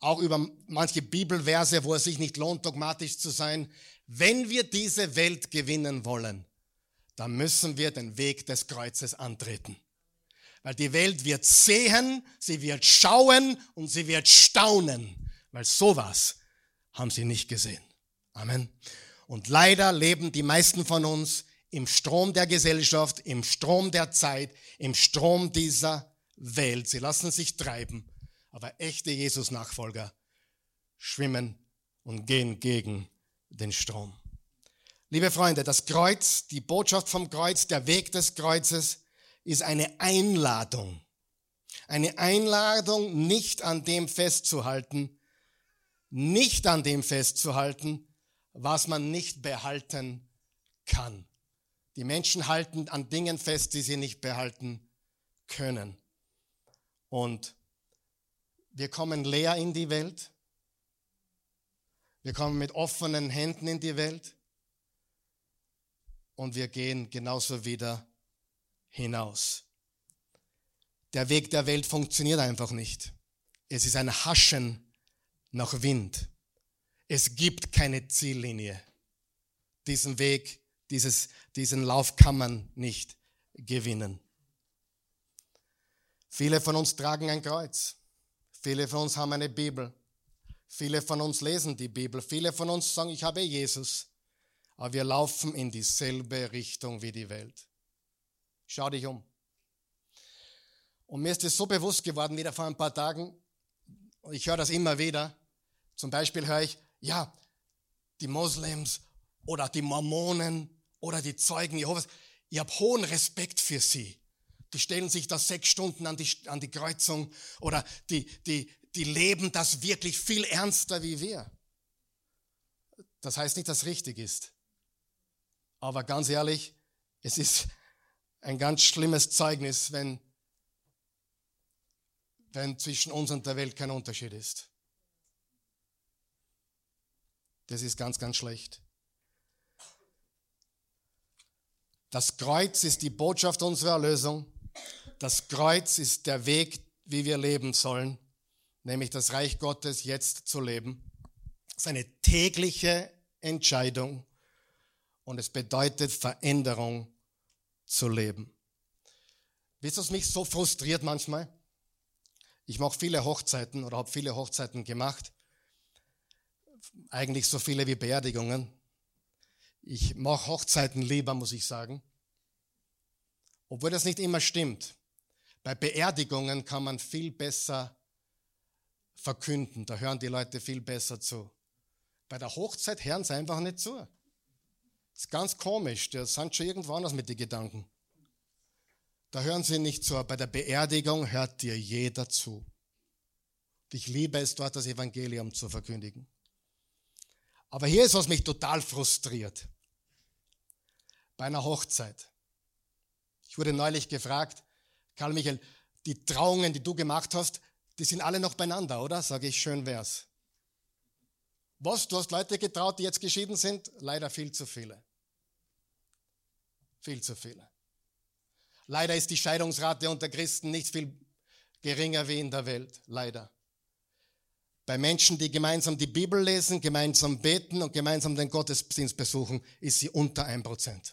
auch über manche Bibelverse, wo es sich nicht lohnt, dogmatisch zu sein. Wenn wir diese Welt gewinnen wollen, dann müssen wir den Weg des Kreuzes antreten. Weil die Welt wird sehen, sie wird schauen und sie wird staunen, weil sowas haben sie nicht gesehen. Amen. Und leider leben die meisten von uns im Strom der Gesellschaft, im Strom der Zeit, im Strom dieser Welt. Sie lassen sich treiben, aber echte Jesus-Nachfolger schwimmen und gehen gegen den Strom. Liebe Freunde, das Kreuz, die Botschaft vom Kreuz, der Weg des Kreuzes ist eine Einladung. Eine Einladung, nicht an dem festzuhalten, nicht an dem festzuhalten, was man nicht behalten kann. Die Menschen halten an Dingen fest, die sie nicht behalten können. Und wir kommen leer in die Welt. Wir kommen mit offenen Händen in die Welt. Und wir gehen genauso wieder hinaus. Der Weg der Welt funktioniert einfach nicht. Es ist ein Haschen nach Wind. Es gibt keine Ziellinie. Diesen Weg, dieses, diesen Lauf kann man nicht gewinnen. Viele von uns tragen ein Kreuz. Viele von uns haben eine Bibel. Viele von uns lesen die Bibel. Viele von uns sagen, ich habe Jesus. Aber wir laufen in dieselbe Richtung wie die Welt. Schau dich um. Und mir ist es so bewusst geworden, wieder vor ein paar Tagen, ich höre das immer wieder, zum Beispiel höre ich, ja, die Moslems oder die Mormonen oder die Zeugen Jehovas, ich habe hohen Respekt für sie. Die stellen sich da sechs Stunden an die, an die Kreuzung oder die, die, die leben das wirklich viel ernster wie wir. Das heißt nicht, dass es richtig ist. Aber ganz ehrlich, es ist ein ganz schlimmes Zeugnis, wenn, wenn zwischen uns und der Welt kein Unterschied ist. Das ist ganz, ganz schlecht. Das Kreuz ist die Botschaft unserer Erlösung. Das Kreuz ist der Weg, wie wir leben sollen, nämlich das Reich Gottes jetzt zu leben. Das ist eine tägliche Entscheidung und es bedeutet Veränderung zu leben. Wisst ihr, was mich so frustriert manchmal? Ich mache viele Hochzeiten oder habe viele Hochzeiten gemacht eigentlich so viele wie Beerdigungen. Ich mache Hochzeiten lieber, muss ich sagen. Obwohl das nicht immer stimmt. Bei Beerdigungen kann man viel besser verkünden. Da hören die Leute viel besser zu. Bei der Hochzeit hören sie einfach nicht zu. Das ist ganz komisch. Die sind schon irgendwo anders mit den Gedanken. Da hören sie nicht zu. Bei der Beerdigung hört dir jeder zu. Ich liebe es, dort das Evangelium zu verkündigen. Aber hier ist, was mich total frustriert. Bei einer Hochzeit. Ich wurde neulich gefragt, Karl Michael, die Trauungen, die du gemacht hast, die sind alle noch beieinander, oder? Sage ich, schön wär's. Was? Du hast Leute getraut, die jetzt geschieden sind? Leider viel zu viele. Viel zu viele. Leider ist die Scheidungsrate unter Christen nicht viel geringer wie in der Welt. Leider. Bei Menschen, die gemeinsam die Bibel lesen, gemeinsam beten und gemeinsam den Gottesdienst besuchen, ist sie unter 1%.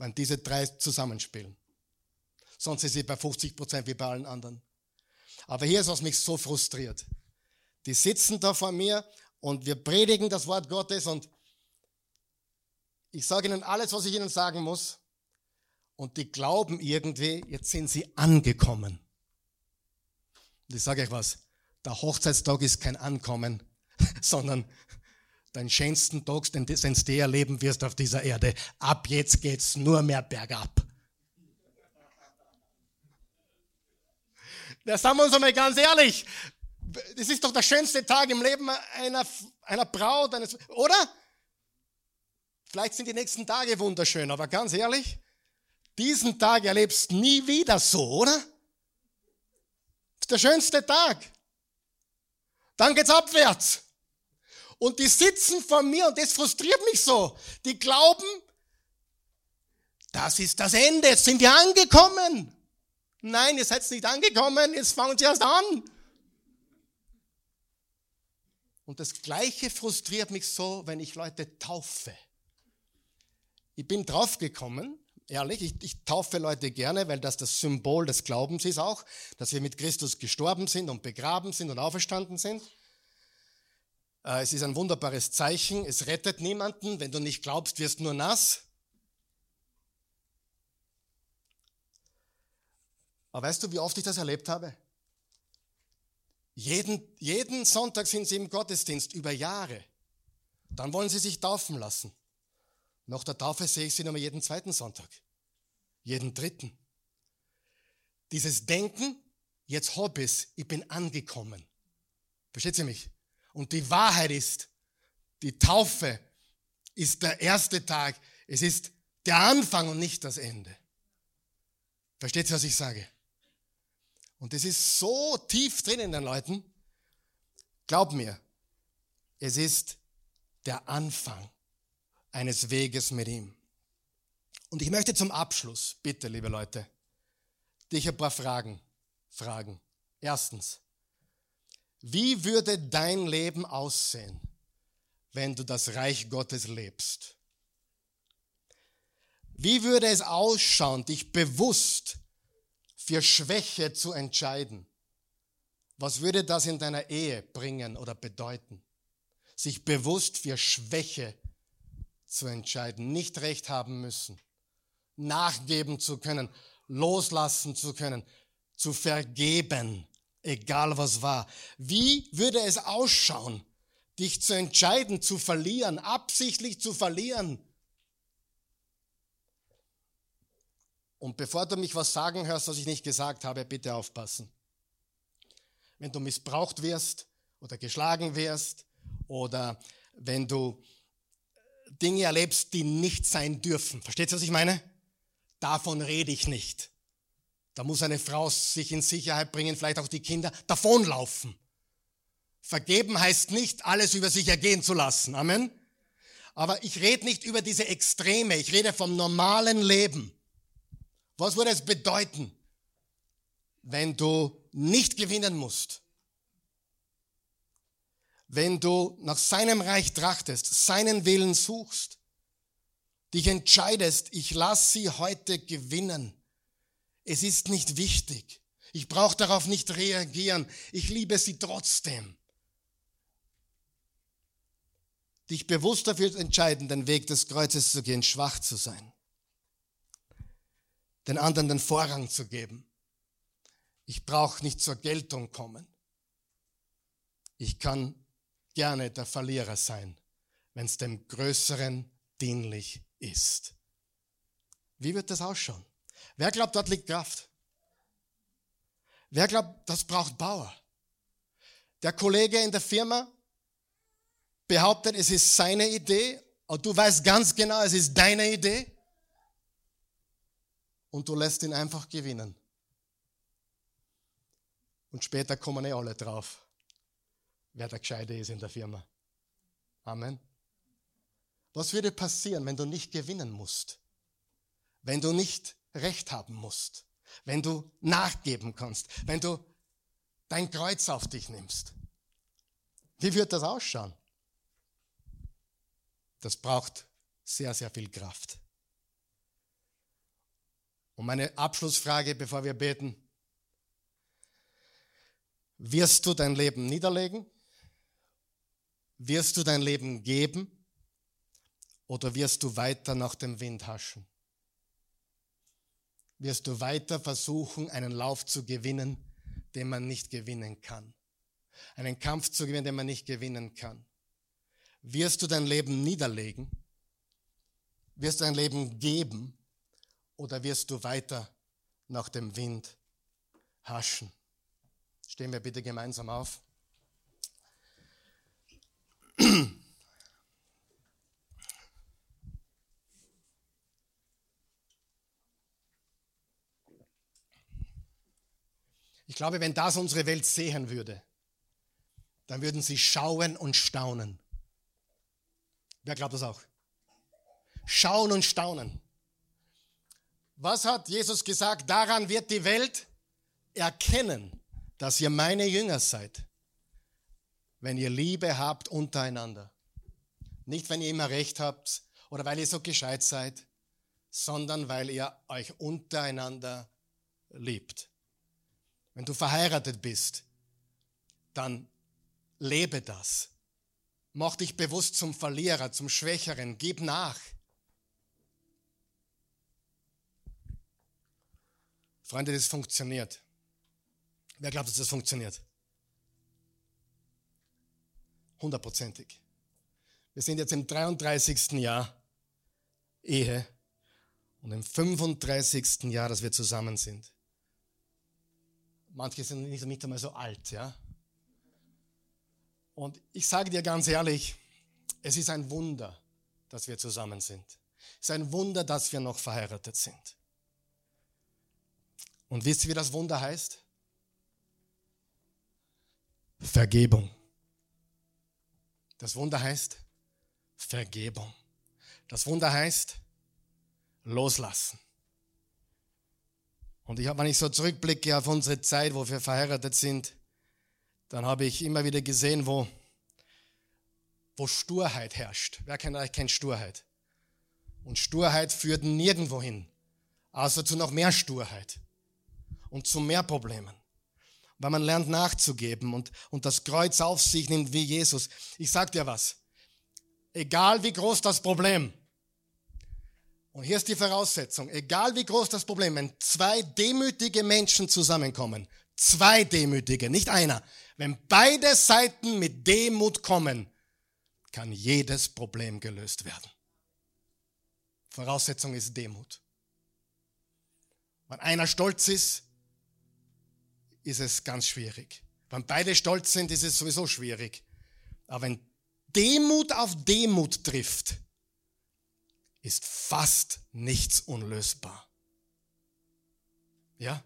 Wenn diese drei zusammenspielen. Sonst ist sie bei 50% wie bei allen anderen. Aber hier ist, was mich so frustriert. Die sitzen da vor mir und wir predigen das Wort Gottes und ich sage ihnen alles, was ich ihnen sagen muss. Und die glauben irgendwie, jetzt sind sie angekommen. Und ich sage euch was, der Hochzeitstag ist kein Ankommen, sondern dein schönsten Tag, den, du erleben wirst auf dieser Erde. Ab jetzt geht's nur mehr bergab. Da sagen wir uns einmal ganz ehrlich. Das ist doch der schönste Tag im Leben einer, einer Braut, eines, oder? Vielleicht sind die nächsten Tage wunderschön, aber ganz ehrlich, diesen Tag erlebst nie wieder so, oder? Das ist der schönste Tag. Dann geht's abwärts. Und die sitzen vor mir und das frustriert mich so. Die glauben, das ist das Ende, jetzt sind wir angekommen. Nein, ihr seid nicht angekommen, jetzt fangen sie erst an. Und das Gleiche frustriert mich so, wenn ich Leute taufe. Ich bin draufgekommen, ehrlich, ich, ich, taufe Leute gerne, weil das das Symbol des Glaubens ist auch, dass wir mit Christus gestorben sind und begraben sind und auferstanden sind. Äh, es ist ein wunderbares Zeichen, es rettet niemanden, wenn du nicht glaubst, wirst nur nass. Aber weißt du, wie oft ich das erlebt habe? Jeden, jeden Sonntag sind sie im Gottesdienst über Jahre. Dann wollen sie sich taufen lassen. Nach der Taufe sehe ich sie nur jeden zweiten Sonntag. Jeden dritten. Dieses Denken, jetzt ich's, ich bin angekommen. Versteht ihr mich? Und die Wahrheit ist, die Taufe ist der erste Tag. Es ist der Anfang und nicht das Ende. Versteht ihr, was ich sage? Und es ist so tief drin in den Leuten. Glaub mir, es ist der Anfang eines Weges mit ihm. Und ich möchte zum Abschluss, bitte, liebe Leute, dich ein paar Fragen fragen. Erstens, wie würde dein Leben aussehen, wenn du das Reich Gottes lebst? Wie würde es ausschauen, dich bewusst für Schwäche zu entscheiden. Was würde das in deiner Ehe bringen oder bedeuten? Sich bewusst für Schwäche zu entscheiden, nicht recht haben müssen, nachgeben zu können, loslassen zu können, zu vergeben, egal was war. Wie würde es ausschauen, dich zu entscheiden, zu verlieren, absichtlich zu verlieren, Und bevor du mich was sagen hörst, was ich nicht gesagt habe, bitte aufpassen. Wenn du missbraucht wirst oder geschlagen wirst oder wenn du Dinge erlebst, die nicht sein dürfen. Versteht ihr, was ich meine? Davon rede ich nicht. Da muss eine Frau sich in Sicherheit bringen, vielleicht auch die Kinder, davonlaufen. Vergeben heißt nicht, alles über sich ergehen zu lassen. Amen. Aber ich rede nicht über diese Extreme, ich rede vom normalen Leben. Was würde es bedeuten, wenn du nicht gewinnen musst? Wenn du nach seinem Reich trachtest, seinen Willen suchst, dich entscheidest, ich lasse sie heute gewinnen. Es ist nicht wichtig. Ich brauche darauf nicht reagieren. Ich liebe sie trotzdem. Dich bewusst dafür entscheiden, den Weg des Kreuzes zu gehen, schwach zu sein den anderen den Vorrang zu geben. Ich brauche nicht zur Geltung kommen. Ich kann gerne der Verlierer sein, wenn es dem Größeren dienlich ist. Wie wird das ausschauen? Wer glaubt, dort liegt Kraft? Wer glaubt, das braucht Bauer? Der Kollege in der Firma behauptet, es ist seine Idee, und du weißt ganz genau, es ist deine Idee und du lässt ihn einfach gewinnen. Und später kommen eh alle drauf, wer der Gescheite ist in der Firma. Amen. Was würde passieren, wenn du nicht gewinnen musst? Wenn du nicht Recht haben musst? Wenn du nachgeben kannst? Wenn du dein Kreuz auf dich nimmst? Wie wird das ausschauen? Das braucht sehr, sehr viel Kraft. Und meine Abschlussfrage, bevor wir beten. Wirst du dein Leben niederlegen? Wirst du dein Leben geben? Oder wirst du weiter nach dem Wind haschen? Wirst du weiter versuchen, einen Lauf zu gewinnen, den man nicht gewinnen kann? Einen Kampf zu gewinnen, den man nicht gewinnen kann? Wirst du dein Leben niederlegen? Wirst du dein Leben geben? Oder wirst du weiter nach dem Wind haschen? Stehen wir bitte gemeinsam auf. Ich glaube, wenn das unsere Welt sehen würde, dann würden sie schauen und staunen. Wer glaubt das auch? Schauen und staunen. Was hat Jesus gesagt? Daran wird die Welt erkennen, dass ihr meine Jünger seid, wenn ihr Liebe habt untereinander. Nicht, wenn ihr immer recht habt oder weil ihr so gescheit seid, sondern weil ihr euch untereinander liebt. Wenn du verheiratet bist, dann lebe das. Mach dich bewusst zum Verlierer, zum Schwächeren, gib nach. Freunde, das funktioniert. Wer glaubt, dass das funktioniert? Hundertprozentig. Wir sind jetzt im 33. Jahr Ehe und im 35. Jahr, dass wir zusammen sind. Manche sind nicht, einmal so alt, ja. Und ich sage dir ganz ehrlich, es ist ein Wunder, dass wir zusammen sind. Es ist ein Wunder, dass wir noch verheiratet sind. Und wisst ihr, wie das Wunder heißt? Vergebung. Das Wunder heißt Vergebung. Das Wunder heißt loslassen. Und ich habe, wenn ich so zurückblicke auf unsere Zeit, wo wir verheiratet sind, dann habe ich immer wieder gesehen, wo, wo Sturheit herrscht. Wer kennt euch kennt Sturheit? Und Sturheit führt nirgendwo hin, außer zu noch mehr Sturheit und zu mehr Problemen. Weil man lernt nachzugeben und, und das Kreuz auf sich nimmt wie Jesus. Ich sag dir was. Egal wie groß das Problem, und hier ist die Voraussetzung, egal wie groß das Problem, wenn zwei demütige Menschen zusammenkommen, zwei demütige, nicht einer, wenn beide Seiten mit Demut kommen, kann jedes Problem gelöst werden. Voraussetzung ist Demut. Wenn einer stolz ist, ist es ganz schwierig. Wenn beide stolz sind, ist es sowieso schwierig. Aber wenn Demut auf Demut trifft, ist fast nichts unlösbar. Ja?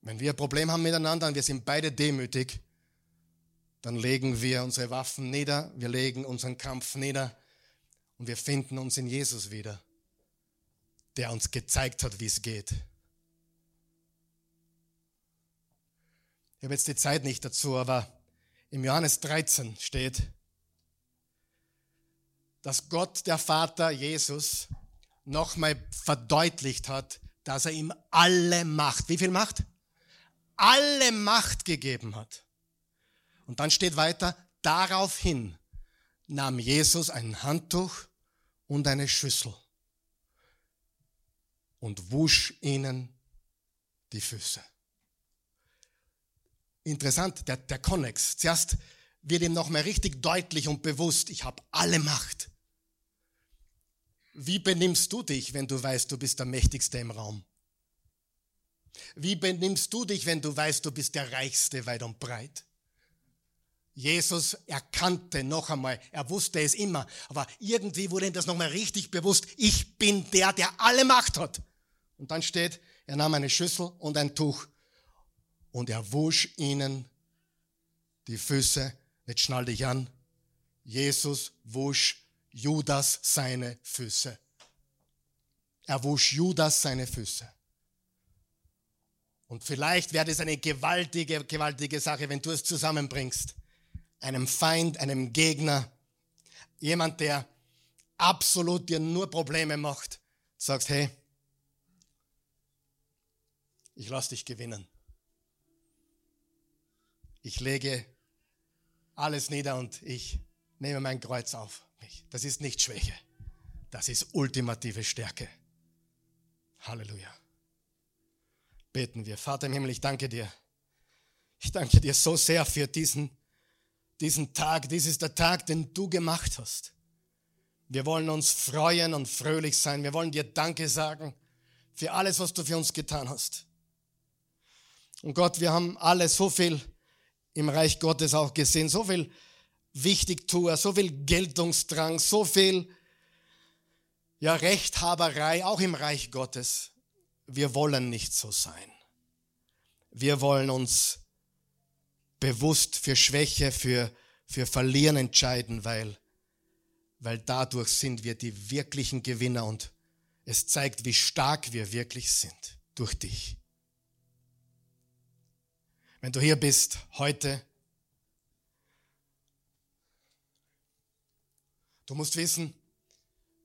Wenn wir ein Problem haben miteinander und wir sind beide demütig, dann legen wir unsere Waffen nieder, wir legen unseren Kampf nieder und wir finden uns in Jesus wieder, der uns gezeigt hat, wie es geht. Ich habe jetzt die Zeit nicht dazu, aber im Johannes 13 steht, dass Gott der Vater Jesus nochmal verdeutlicht hat, dass er ihm alle Macht, wie viel Macht? Alle Macht gegeben hat. Und dann steht weiter, daraufhin nahm Jesus ein Handtuch und eine Schüssel und wusch ihnen die Füße. Interessant, der, der Konnex. Zuerst wird ihm nochmal richtig deutlich und bewusst, ich habe alle Macht. Wie benimmst du dich, wenn du weißt, du bist der Mächtigste im Raum? Wie benimmst du dich, wenn du weißt, du bist der Reichste weit und breit? Jesus erkannte noch einmal, er wusste es immer, aber irgendwie wurde ihm das nochmal richtig bewusst, ich bin der, der alle Macht hat. Und dann steht, er nahm eine Schüssel und ein Tuch und er wusch ihnen die Füße Jetzt schnall dich an. Jesus wusch Judas seine Füße. Er wusch Judas seine Füße. Und vielleicht wäre das eine gewaltige, gewaltige Sache, wenn du es zusammenbringst. Einem Feind, einem Gegner, jemand, der absolut dir nur Probleme macht, sagst, hey, ich lass dich gewinnen. Ich lege alles nieder und ich nehme mein Kreuz auf mich. Das ist nicht Schwäche. Das ist ultimative Stärke. Halleluja. Beten wir. Vater im Himmel, ich danke dir. Ich danke dir so sehr für diesen, diesen Tag. Dies ist der Tag, den du gemacht hast. Wir wollen uns freuen und fröhlich sein. Wir wollen dir Danke sagen für alles, was du für uns getan hast. Und Gott, wir haben alle so viel im Reich Gottes auch gesehen. So viel Wichtigtuer, so viel Geltungsdrang, so viel ja, Rechthaberei, auch im Reich Gottes. Wir wollen nicht so sein. Wir wollen uns bewusst für Schwäche, für, für Verlieren entscheiden, weil, weil dadurch sind wir die wirklichen Gewinner und es zeigt, wie stark wir wirklich sind durch dich. Wenn du hier bist heute, du musst wissen,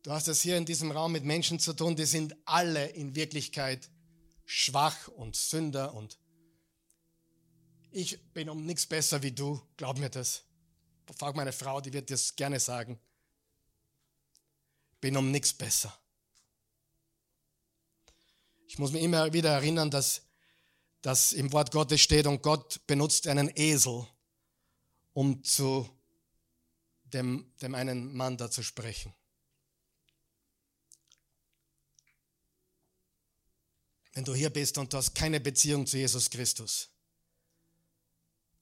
du hast es hier in diesem Raum mit Menschen zu tun, die sind alle in Wirklichkeit schwach und Sünder und ich bin um nichts besser wie du, glaub mir das. Frag meine Frau, die wird das gerne sagen. Bin um nichts besser. Ich muss mich immer wieder erinnern, dass, dass im Wort Gottes steht und Gott benutzt einen Esel, um zu dem, dem einen Mann da zu sprechen. Wenn du hier bist und du hast keine Beziehung zu Jesus Christus,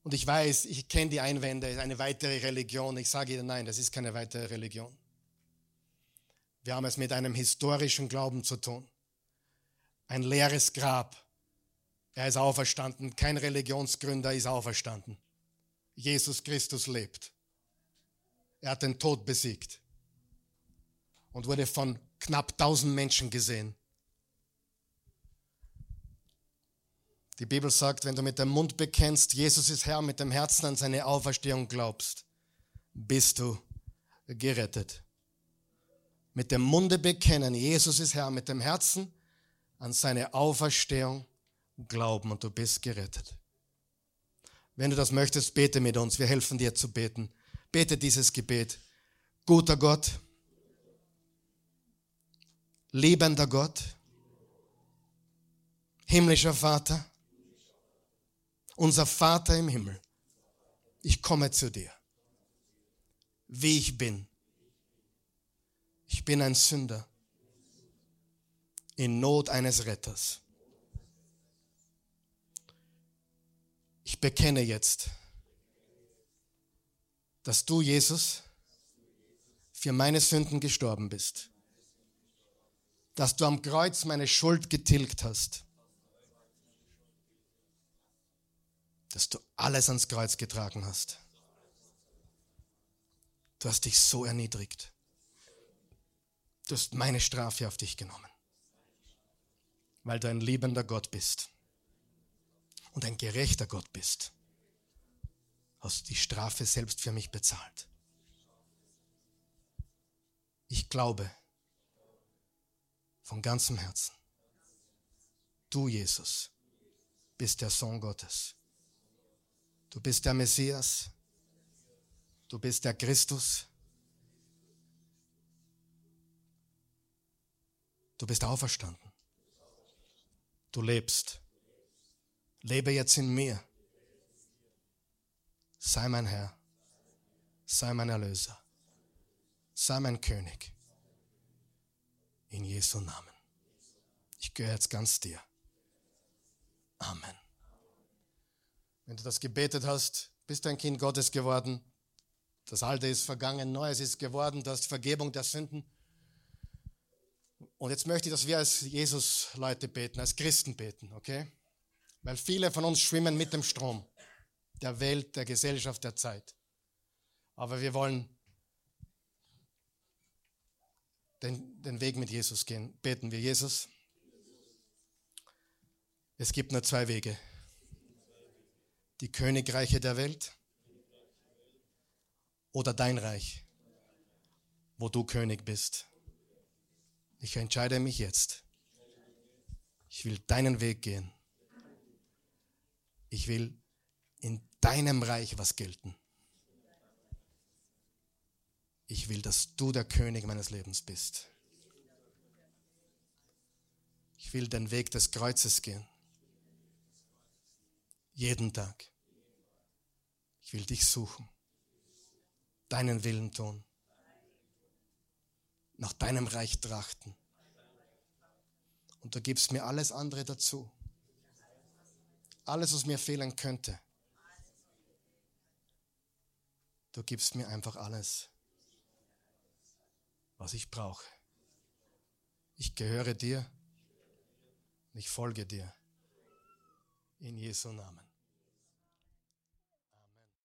und ich weiß, ich kenne die Einwände, eine weitere Religion. Ich sage Ihnen, nein, das ist keine weitere Religion. Wir haben es mit einem historischen Glauben zu tun. Ein leeres Grab. Er ist auferstanden. Kein Religionsgründer ist auferstanden. Jesus Christus lebt. Er hat den Tod besiegt und wurde von knapp tausend Menschen gesehen. Die Bibel sagt, wenn du mit dem Mund bekennst, Jesus ist Herr, mit dem Herzen an seine Auferstehung glaubst, bist du gerettet. Mit dem Munde bekennen, Jesus ist Herr, mit dem Herzen an seine Auferstehung glauben und du bist gerettet. Wenn du das möchtest, bete mit uns. Wir helfen dir zu beten. Bete dieses Gebet. Guter Gott, liebender Gott, himmlischer Vater, unser Vater im Himmel, ich komme zu dir, wie ich bin. Ich bin ein Sünder in Not eines Retters. Ich bekenne jetzt, dass du, Jesus, für meine Sünden gestorben bist, dass du am Kreuz meine Schuld getilgt hast dass du alles ans Kreuz getragen hast. Du hast dich so erniedrigt. Du hast meine Strafe auf dich genommen, weil du ein liebender Gott bist und ein gerechter Gott bist. Hast die Strafe selbst für mich bezahlt. Ich glaube von ganzem Herzen, du Jesus bist der Sohn Gottes Du bist der Messias. Du bist der Christus. Du bist auferstanden. Du lebst. Lebe jetzt in mir. Sei mein Herr. Sei mein Erlöser. Sei mein König. In Jesu Namen. Ich gehöre jetzt ganz dir. Amen. Wenn du das gebetet hast, bist du ein Kind Gottes geworden. Das Alte ist vergangen, Neues ist geworden, du hast Vergebung der Sünden. Und jetzt möchte ich, dass wir als Jesus-Leute beten, als Christen beten, okay? Weil viele von uns schwimmen mit dem Strom der Welt, der Gesellschaft, der Zeit. Aber wir wollen den, den Weg mit Jesus gehen. Beten wir, Jesus. Es gibt nur zwei Wege die Königreiche der Welt oder dein Reich, wo du König bist. Ich entscheide mich jetzt. Ich will deinen Weg gehen. Ich will in deinem Reich was gelten. Ich will, dass du der König meines Lebens bist. Ich will den Weg des Kreuzes gehen. Jeden Tag. Ich will dich suchen, deinen Willen tun, nach deinem Reich trachten. Und du gibst mir alles andere dazu. Alles, was mir fehlen könnte. Du gibst mir einfach alles, was ich brauche. Ich gehöre dir und ich folge dir. In Jesu Namen.